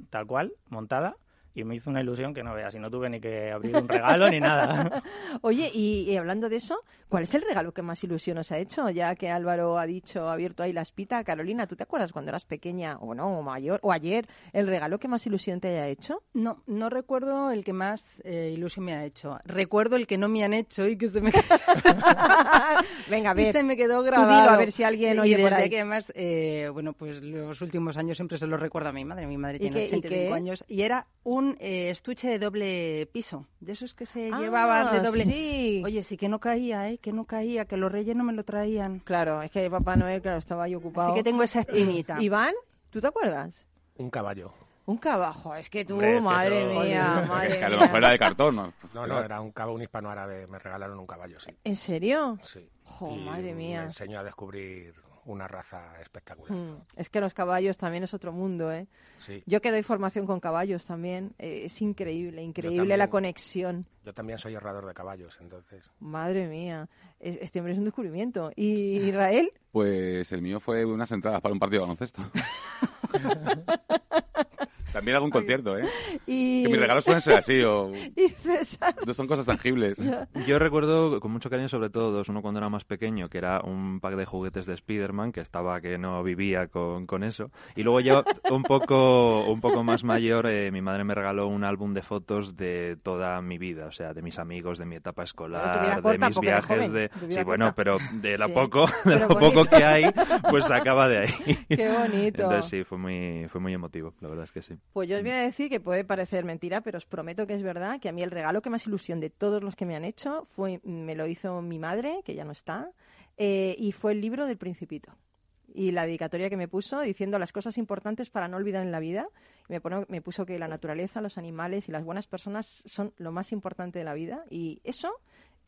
tal cual, montada, y me hizo una ilusión que no veas. Y no tuve ni que abrir un regalo ni nada. Oye, y, y hablando de eso, ¿cuál es el regalo que más ilusión os ha hecho? Ya que Álvaro ha dicho, ha abierto ahí la espita. Carolina, ¿tú te acuerdas cuando eras pequeña o no, o mayor, o ayer, el regalo que más ilusión te haya hecho? No, no recuerdo el que más eh, ilusión me ha hecho. Recuerdo el que no me han hecho y que se me, Venga, a y ver. se me quedó tú grabado. dilo, a ver si alguien y oye por ahí. que además, eh, bueno, pues los últimos años siempre se lo recuerdo a mi madre. Mi madre ¿Y tiene qué- y 85 qué es? años. Y era un eh, estuche de doble piso, de esos que se Ah, llevaban de doble. sí. Oye, sí que no caía, ¿eh? Que no caía, que los reyes no me lo traían. Claro, es que Papá Noel, claro, estaba ahí ocupado. Así que tengo esa espinita. Iván, ¿tú te acuerdas? Un caballo. Un cabajo, es que tú, Hombre, es que madre eso- mía, Es madre que a lo mejor era de cartón, ¿no? No, no, era un cabo, un hispano-árabe. Me regalaron un caballo, sí. ¿En serio? Sí. Jo, Y madre Me mía. enseñó a descubrir una raza espectacular. Mm, Es que los caballos también es otro mundo, ¿eh? Sí. Yo que doy formación con caballos también, eh, es increíble, increíble también. la conexión. Yo también soy herrador de caballos, entonces. Madre mía, es- este hombre es un descubrimiento. ¿Y Israel? Pues el mío fue unas entradas para un partido de baloncesto. También algún concierto, ¿eh? Y... Que mis regalos suelen ser así, o y César. no son cosas tangibles. Yo recuerdo con mucho cariño sobre todo dos. Uno cuando era más pequeño, que era un pack de juguetes de Spider-Man, que estaba que no vivía con, con eso. Y luego ya un poco, un poco más mayor, eh, mi madre me regaló un álbum de fotos de toda mi vida. O sea, de mis amigos, de mi etapa escolar, vida de corta, mis viajes. joven, de Sí, bueno, corta. pero de lo Sí. poco, de Pero lo poco que hay, pues acaba de ahí. Qué bonito. Entonces sí, fue muy, fue muy emotivo, la verdad es que sí. Pues yo os voy a decir que puede parecer mentira, pero os prometo que es verdad que a mí el regalo que más ilusión de todos los que me han hecho fue me lo hizo mi madre, que ya no está, eh, y fue el libro del Principito. Y la dedicatoria que me puso diciendo las cosas importantes para no olvidar en la vida. Me, pone- me puso que la naturaleza, los animales y las buenas personas son lo más importante de la vida. Y eso,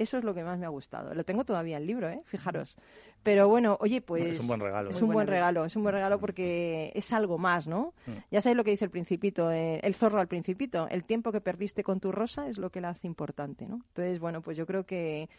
eso es lo que más me ha gustado. Lo tengo todavía el libro, ¿eh? Fijaros. Pero bueno, oye, pues... Es un buen regalo. Es un buen regalo, es un buen regalo porque es algo más, ¿no? Mm. Ya sabéis lo que dice el principito, eh, el zorro al principito. El tiempo que perdiste con tu rosa es lo que la hace importante, ¿no? Entonces, bueno, pues yo creo que,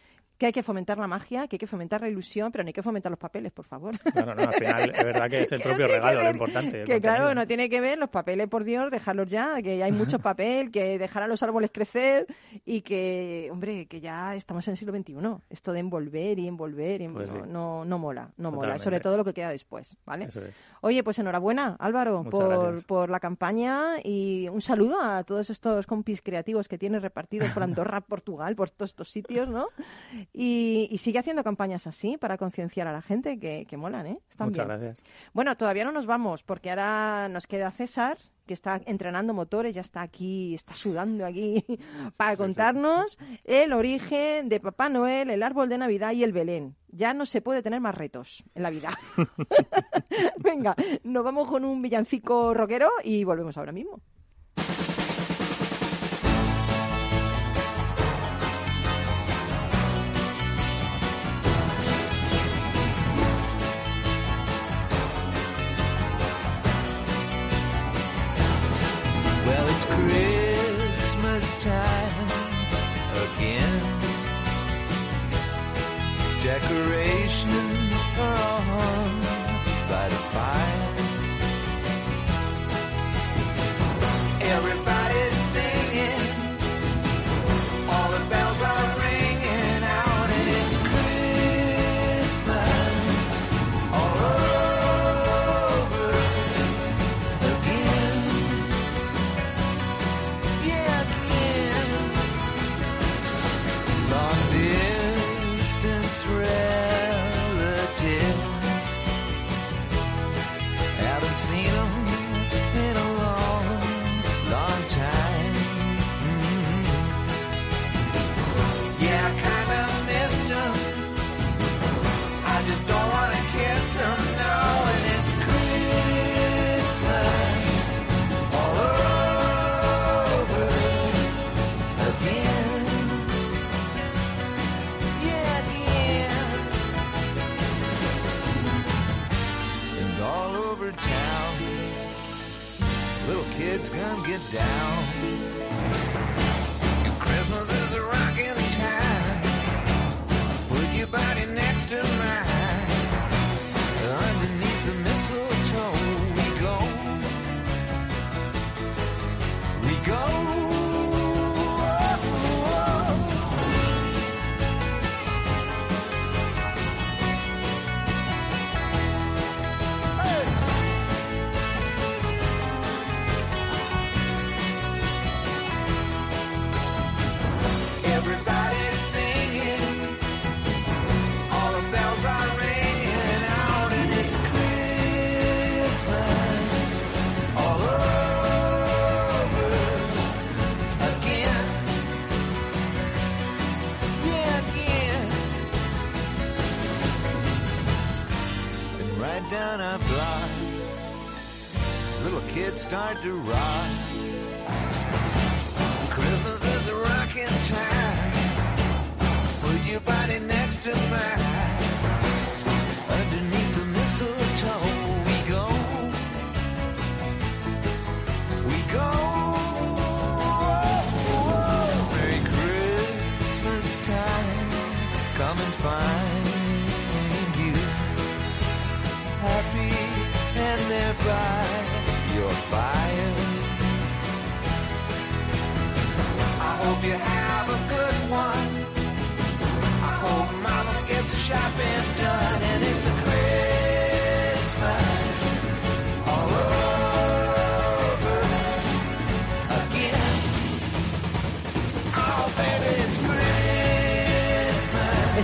que hay que fomentar la magia, que hay que fomentar la ilusión, pero no hay que fomentar los papeles, por favor. Claro, no, al final es verdad que es el no propio regalo lo importante. que claro, no tiene que ver los papeles, por Dios, dejarlos ya, que hay mucho papel, que dejar a los árboles crecer y que, hombre, que ya estamos en el siglo XXI. Esto de envolver y envolver, y Pues sí. no, no, no mola, no mola. Sobre todo lo que queda después, ¿vale? Eso es. Oye, pues enhorabuena, Álvaro, por, por la campaña y un saludo a todos estos compis creativos que tienes repartidos por Andorra, Portugal, por todos estos sitios, ¿no? Y, y sigue haciendo campañas así para concienciar a la gente que, que molan, ¿eh? Están Muchas bien. gracias. Bueno, todavía no nos vamos porque ahora nos queda César, que está entrenando motores, ya está aquí, está sudando aquí para contarnos el origen de Papá Noel, el árbol de Navidad y el Belén. Ya no se puede tener más retos en la vida. Venga, nos vamos con un villancico rockero y volvemos ahora mismo. Christmas time again. Decorations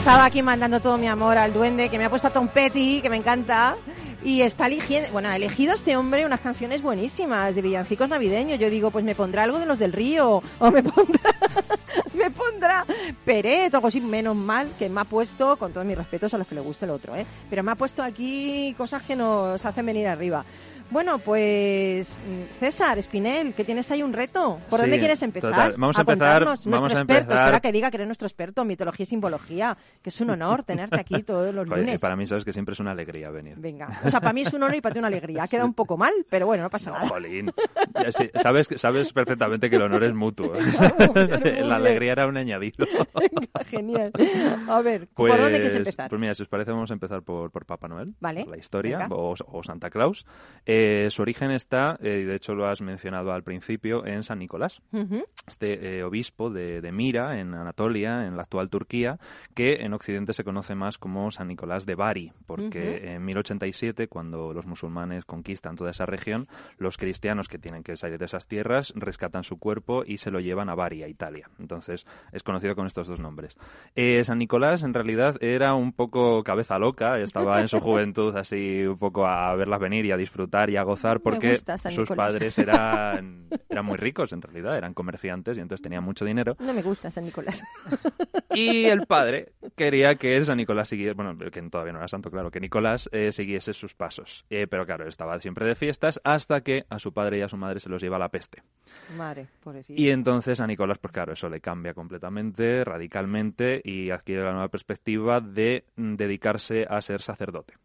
Estaba aquí mandando todo mi amor al duende, que me ha puesto a Tom Petty, que me encanta. Y está eligiendo, bueno, ha elegido este hombre unas canciones buenísimas de villancicos navideños. Yo digo, pues me pondrá algo de los del río, o me pondrá, me pondrá Peret o algo así, menos mal que me ha puesto, con todos mis respetos a los que le guste el otro, ¿eh? Pero me ha puesto aquí cosas que nos hacen venir arriba. Bueno, pues César, Espinel, que tienes ahí un reto. ¿Por Sí, dónde quieres empezar? total. Vamos a empezar- contarnos. vamos nuestro a experto, empezar- espera que diga que eres nuestro experto en mitología y simbología, que es un honor tenerte aquí todos los Joder, lunes. para mí sabes que siempre es una alegría venir. Venga, o sea, para mí es un honor y para ti una alegría. Ha quedado un poco mal, pero bueno, no pasa No, nada. jolín. Sí, sabes, sabes perfectamente que el honor es mutuo. La alegría era un añadido. Venga, genial. A ver, Pues, ¿por dónde quieres empezar? Pues mira, si os parece, vamos a empezar por, por Papá Noel. Vale, por La historia, o, o Santa Claus. Eh, su origen está, eh, y de hecho lo has mencionado al principio, en San Nicolás. Este eh, obispo de, de Mira, en Anatolia, en la actual Turquía, que en Occidente se conoce más como San Nicolás de Bari, porque en 1087, cuando los musulmanes conquistan toda esa región, los cristianos que tienen que salir de esas tierras rescatan su cuerpo y se lo llevan a Bari, a Italia. Entonces es conocido con estos dos nombres. Eh, San Nicolás en realidad era un poco cabeza loca, estaba en su juventud así un poco a verlas venir y a disfrutar y a gozar porque gusta sus padres eran, eran muy ricos en realidad, eran comerciantes y entonces tenían mucho dinero. No me gusta San Nicolás. Y el padre quería que San Nicolás siguiese, bueno, que todavía no era santo, claro, que Nicolás eh, siguiese sus pasos. Eh, pero claro, él estaba siempre de fiestas hasta que a su padre y a su madre se los lleva la peste. Madre, pobrecito. Y entonces a Nicolás, pues claro, eso le cambia completamente, radicalmente, y adquiere la nueva perspectiva de mm, dedicarse a ser sacerdote.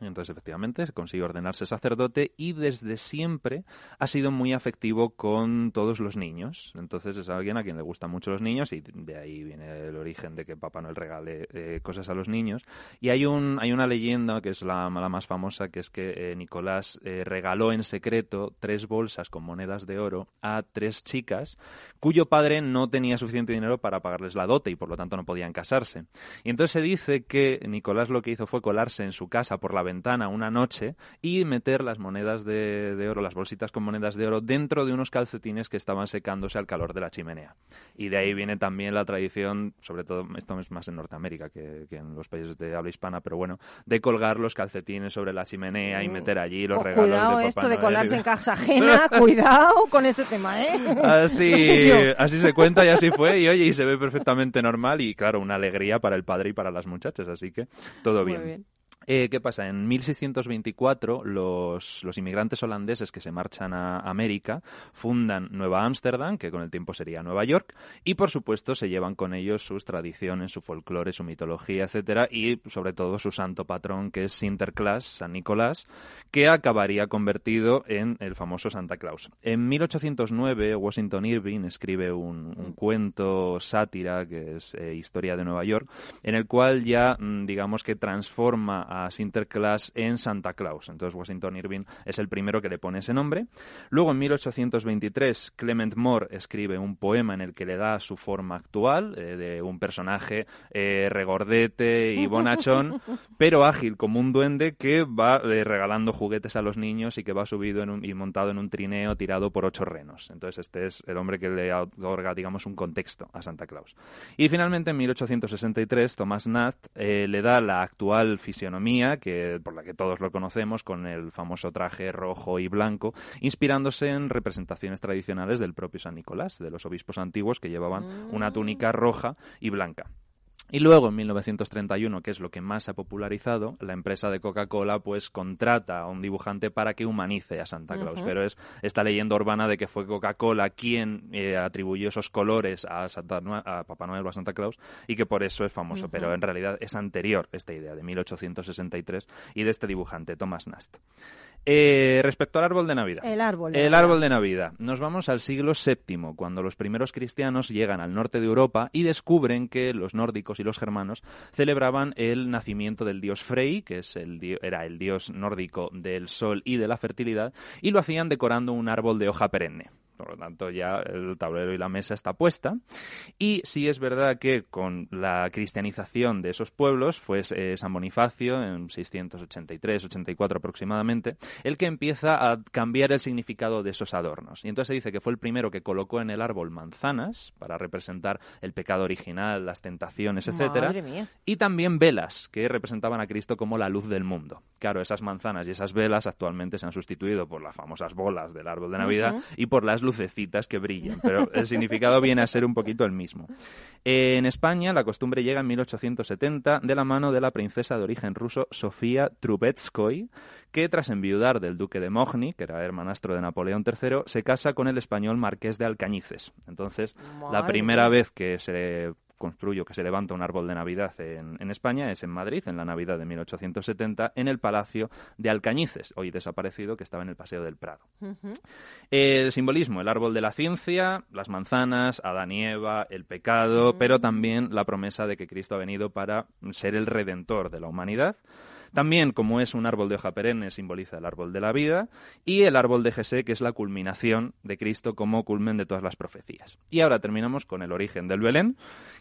Entonces, efectivamente, se consigue ordenarse sacerdote y desde siempre ha sido muy afectivo con todos los niños. Entonces es alguien a quien le gustan mucho los niños y de ahí viene el origen de que Papá Noel regale eh, cosas a los niños. Y hay, un, hay una leyenda que es la, la más famosa, que es que eh, Nicolás eh, regaló en secreto tres bolsas con monedas de oro a tres chicas cuyo padre no tenía suficiente dinero para pagarles la dote y por lo tanto no podían casarse. Y entonces se dice que Nicolás lo que hizo fue colarse en su casa por la ventana una noche y meter las monedas de, de oro, las bolsitas con monedas de oro, dentro de unos calcetines que estaban secándose al calor de la chimenea. Y de ahí viene también la tradición, sobre todo, esto es más en Norteamérica que, que en los países de habla hispana, pero bueno, de colgar los calcetines sobre la chimenea y meter allí los Pues regalos cuidado de Papá esto de Noel colarse en casa ajena, cuidado con este tema, ¿eh? Así, Así se cuenta y así fue. Y oye, y se ve perfectamente normal y claro, una alegría para el padre y para las muchachas. Así que todo Muy bien. bien. Eh, ¿Qué pasa? En 1624 los, los inmigrantes holandeses que se marchan a América fundan Nueva Ámsterdam, que con el tiempo sería Nueva York, y por supuesto se llevan con ellos sus tradiciones, su folclore, su mitología, etcétera, y sobre todo su santo patrón que es Sinterklaas, San Nicolás, que acabaría convertido en el famoso Santa Claus. En 1809 Washington Irving escribe un, cuento sátira que es eh, Historia de Nueva York, en el cual ya mm, digamos que transforma a Sinterklaas en Santa Claus. Entonces Washington Irving es el primero que le pone ese nombre. Luego en 1823 Clement Moore escribe un poema en el que le da su forma actual eh, de un personaje eh, regordete y bonachón, pero ágil como un duende que va eh, regalando juguetes a los niños y que va subido en un- y montado en un trineo tirado por ocho renos. Entonces este es el hombre que le otorga, digamos, un contexto a Santa Claus. Y finalmente en 1863 Thomas Nast le da la actual fisionomía, que, por la que todos lo conocemos, con el famoso traje rojo y blanco, inspirándose en representaciones tradicionales del propio San Nicolás, de los obispos antiguos que llevaban una túnica roja y blanca. Y luego, en 1931, que es lo que más se ha popularizado, la empresa de Coca-Cola pues contrata a un dibujante para que humanice a Santa Claus. Pero es esta leyenda urbana de que fue Coca-Cola quien eh, atribuyó esos colores a, Santa a Papá Noel o a Santa Claus y que por eso es famoso. Pero en realidad es anterior esta idea, de 1863, y de este dibujante, Thomas Nast. Eh, respecto al árbol de Navidad. El árbol de El Navidad. árbol de Navidad. Nos vamos al siglo VII, cuando los primeros cristianos llegan al norte de Europa y descubren que los nórdicos y los germanos celebraban el nacimiento del dios Frey, que es el dio- era el dios nórdico del sol y de la fertilidad, y lo hacían decorando un árbol de hoja perenne. Por lo tanto ya el tablero y la mesa está puesta. Y sí es verdad que con la cristianización de esos pueblos fue eh, San Bonifacio en 683-84 aproximadamente el que empieza a cambiar el significado de esos adornos. Y entonces se dice que fue el primero que colocó en el árbol manzanas para representar el pecado original, las tentaciones, etcétera, y también velas que representaban a Cristo como la luz del mundo. Claro, esas manzanas y esas velas actualmente se han sustituido por las famosas bolas del árbol de Navidad y por las lucecitas que brillan, pero el significado viene a ser un poquito el mismo. En España la costumbre llega en 1870 de la mano de la princesa de origen ruso Sofía Trubetskoy, que tras enviudar del duque de Mogny, que era hermanastro de Napoleón III, se casa con el español marqués de Alcañices. Entonces, la primera vez que se construye o que se levanta un árbol de Navidad en, en España es en Madrid, en la Navidad de 1870, en el Palacio de Alcañices, hoy desaparecido, que estaba en el Paseo del Prado. El simbolismo, el árbol de la ciencia, las manzanas, Adán y Eva, el pecado, pero también la promesa de que Cristo ha venido para ser el redentor de la humanidad. También, como es un árbol de hoja perenne, simboliza el árbol de la vida, y el árbol de Jesé, que es la culminación de Cristo como culmen de todas las profecías. Y ahora terminamos con el origen del Belén,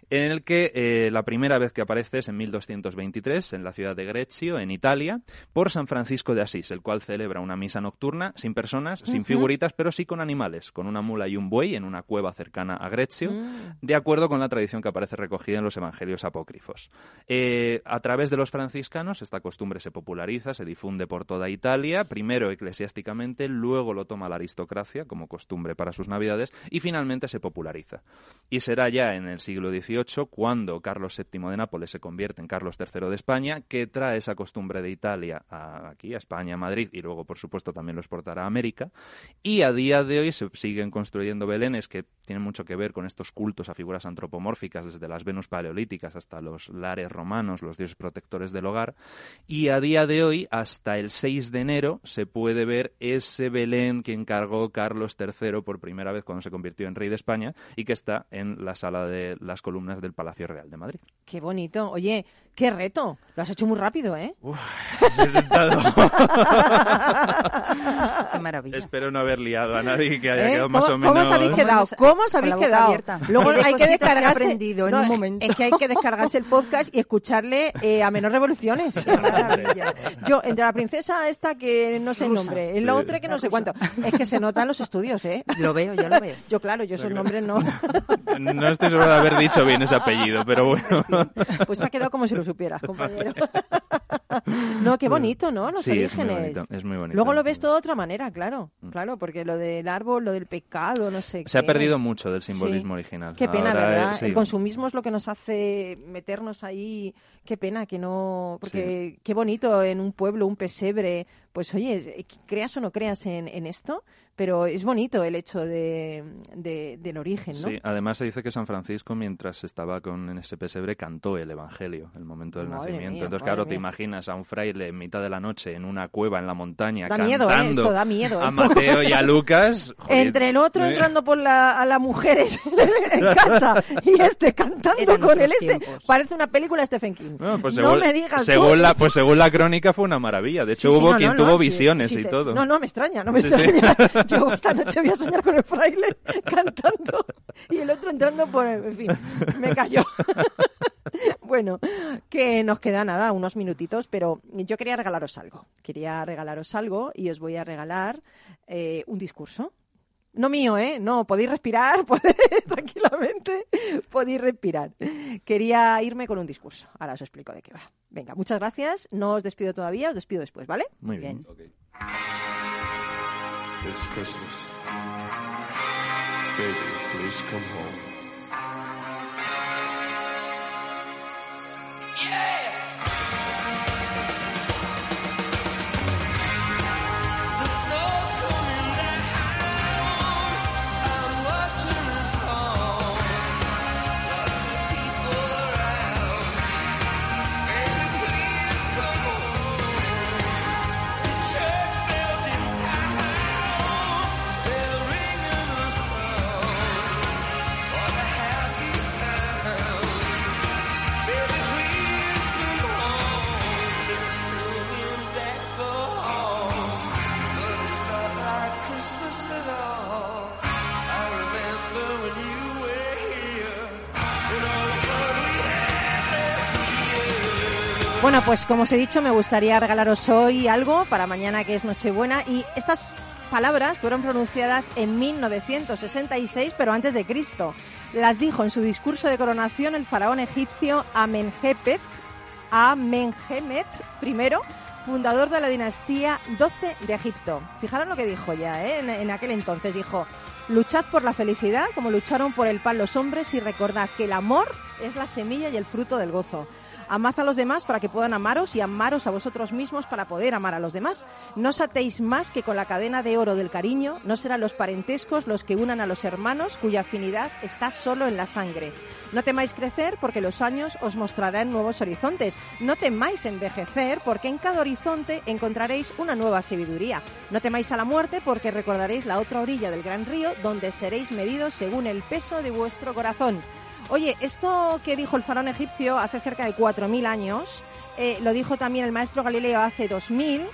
en el que eh, la primera vez que aparece es en 1223, en la ciudad de Greccio, en Italia, por San Francisco de Asís, el cual celebra una misa nocturna sin personas, sin figuritas, pero sí con animales, con una mula y un buey en una cueva cercana a Greccio, Mm. de acuerdo con la tradición que aparece recogida en los evangelios apócrifos. Eh, a través de los franciscanos, esta costumbre se populariza, se difunde por toda Italia, primero eclesiásticamente, luego lo toma la aristocracia como costumbre para sus navidades y finalmente se populariza. Y será ya en el siglo XVIII cuando Carlos VII de Nápoles se convierte en Carlos III de España, que trae esa costumbre de Italia a- aquí, a España, a Madrid, y luego, por supuesto, también lo exportará a América. Y a día de hoy se siguen construyendo belenes que tienen mucho que ver con estos cultos a figuras antropomórficas, desde las Venus paleolíticas hasta los lares romanos, los dioses protectores del hogar. Y a día de hoy, hasta el 6 de enero, se puede ver ese Belén que encargó Carlos III por primera vez cuando se convirtió en rey de España y que está en la sala de las columnas del Palacio Real de Madrid. Qué bonito. Oye, qué reto. Lo has hecho muy rápido, ¿eh? Qué maravilla. Espero no haber liado a nadie que haya ¿Eh? quedado más ¿Cómo, o menos. cómo os habéis quedado? ¿Cómo os habéis quedado? abierta. Luego ¿Qué de hay que he descargarse. aprendido en No, un momento? Es que hay que descargarse el podcast y escucharle eh, a menos revoluciones. Yo, entre la princesa esta que no sé el nombre, el otro que no sé cuánto. Es que se notan los estudios, ¿eh? Lo veo, yo lo veo. Yo, claro, yo esos nombres no. No estoy seguro de haber dicho bien ese apellido, pero bueno. Pues se ha quedado como si lo supieras, compañero. No, qué bonito, ¿no? Los Sí, es muy orígenes. bonito, es muy bonito. Mm. Luego lo ves todo de otra manera, claro. Claro, porque lo del árbol, lo del pecado, no sé Se ha perdido mucho del simbolismo Sí. original. Qué pena, Ahora, ¿verdad? sí. El consumismo es lo que nos hace meternos ahí. Qué pena que no. Porque qué bonito en un pueblo, un pesebre. Pues oye, creas o no creas en, en esto, pero es bonito el hecho de, de- del origen, ¿no? Sí, además se dice que San Francisco, mientras estaba con en ese pesebre, cantó el Evangelio, el momento del Madre nacimiento. mía, Entonces, claro, te imaginas a un fraile en mitad de la noche en una cueva en la montaña Da cantando miedo, ¿eh? Esto da miedo, ¿eh? a Mateo y a Lucas. joder. Entre el otro Eh. entrando por la, a las mujeres en casa y este cantando Eran con el este. tiempos. Parece una película de Stephen King. No, pues no me digas tú. según la, pues según la crónica fue una maravilla. De hecho, Sí, sí, hubo no, quien tuvo visiones y te- todo. No, no, me extraña, no me extraña. Yo esta noche voy a soñar con el fraile cantando y el otro entrando por... En fin, me cayó. Bueno, que nos queda nada, unos minutitos, pero yo quería regalaros algo. Quería regalaros algo y os voy a regalar eh, un discurso. No mío, ¿eh? No, podéis respirar, podéis, tranquilamente, podéis respirar. Quería irme con un discurso. Ahora os explico de qué va. Venga, muchas gracias. No os despido todavía, os despido después, ¿vale? Muy bien. It's Christmas. Baby, please come home. Baby, Bueno, pues como os he dicho, me gustaría regalaros hoy algo para mañana que es Nochebuena y estas palabras fueron pronunciadas en 1966, pero antes de Cristo. Las dijo en su discurso de coronación el faraón egipcio Amenhotep, Amenhemet I, fundador de la dinastía 12 de Egipto. Fijaros lo que dijo ya, ¿eh? en aquel entonces dijo, luchad por la felicidad como lucharon por el pan los hombres y recordad que el amor es la semilla y el fruto del gozo. Amad a los demás para que puedan amaros y amaros a vosotros mismos para poder amar a los demás. No os atéis más que con la cadena de oro del cariño, no serán los parentescos los que unan a los hermanos cuya afinidad está solo en la sangre. No temáis crecer porque los años os mostrarán nuevos horizontes. No temáis envejecer porque en cada horizonte encontraréis una nueva sabiduría. No temáis a la muerte porque recordaréis la otra orilla del gran río donde seréis medidos según el peso de vuestro corazón. Oye, esto que dijo el faraón egipcio hace cerca de 4.000 años, eh, lo dijo también el maestro Galileo hace 2.000,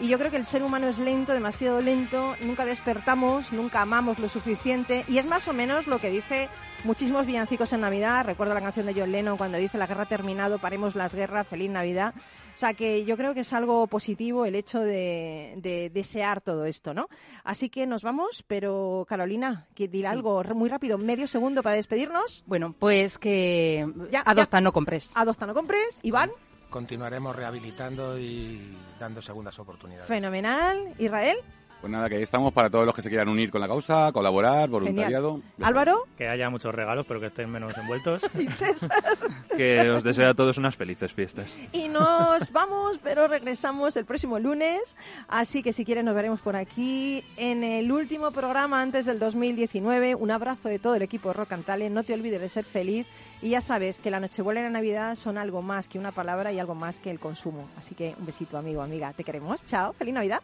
y yo creo que el ser humano es lento, demasiado lento, nunca despertamos, nunca amamos lo suficiente, y es más o menos lo que dice muchísimos villancicos en Navidad. Recuerdo la canción de John Lennon cuando dice la guerra ha terminado, paremos las guerras, feliz Navidad. O sea que yo creo que es algo positivo el hecho de, de desear todo esto, ¿no? Así que nos vamos, pero Carolina, que dirá algo muy rápido, medio segundo para despedirnos. Bueno, pues que Ya, adopta, ya. no compres. Adopta, no compres. Iván, Continuaremos rehabilitando y dando segundas oportunidades. fenomenal. Israel, Pues nada, que ahí estamos para todos los que se quieran unir con la causa, colaborar, voluntariado. Álvaro Que haya muchos regalos, pero que estén menos envueltos. y César. Que os deseo a todos unas felices fiestas. Y nos vamos, pero regresamos el próximo lunes. Así que si quieren nos veremos por aquí en el último programa antes del 2019. Un abrazo de todo el equipo de Rock and Talent. No te olvides de ser feliz. Y ya sabes que la Nochebuena y la Navidad son algo más que una palabra y algo más que el consumo. Así que un besito, amigo, amiga. Te queremos. Chao. Feliz Navidad.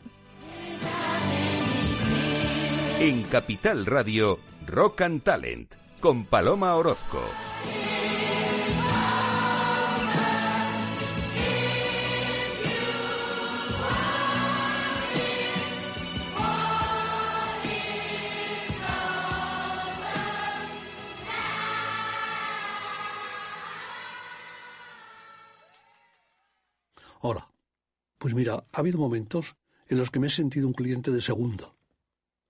En Capital Radio, Rock and Talent, con Paloma Orozco. Hola. Pues mira, ha habido momentos en los que me he sentido un cliente de segunda.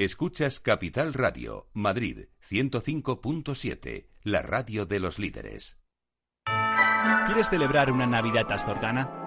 Escuchas Capital Radio, Madrid 105.7, la radio de los líderes. ¿Quieres celebrar una Navidad astorgana?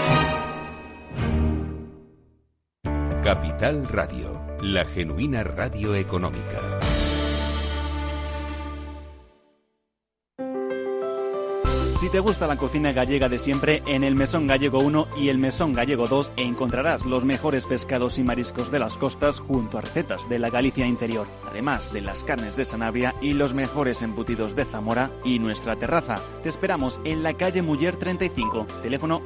Capital Radio, la genuina radio económica. Si te gusta la cocina gallega de siempre, en el Mesón Gallego 1 y el Mesón Gallego 2 encontrarás los mejores pescados y mariscos de las costas junto a recetas de la Galicia interior, además de las carnes de Sanabria y los mejores embutidos de Zamora y nuestra terraza. Te esperamos en la calle Muller 35, teléfono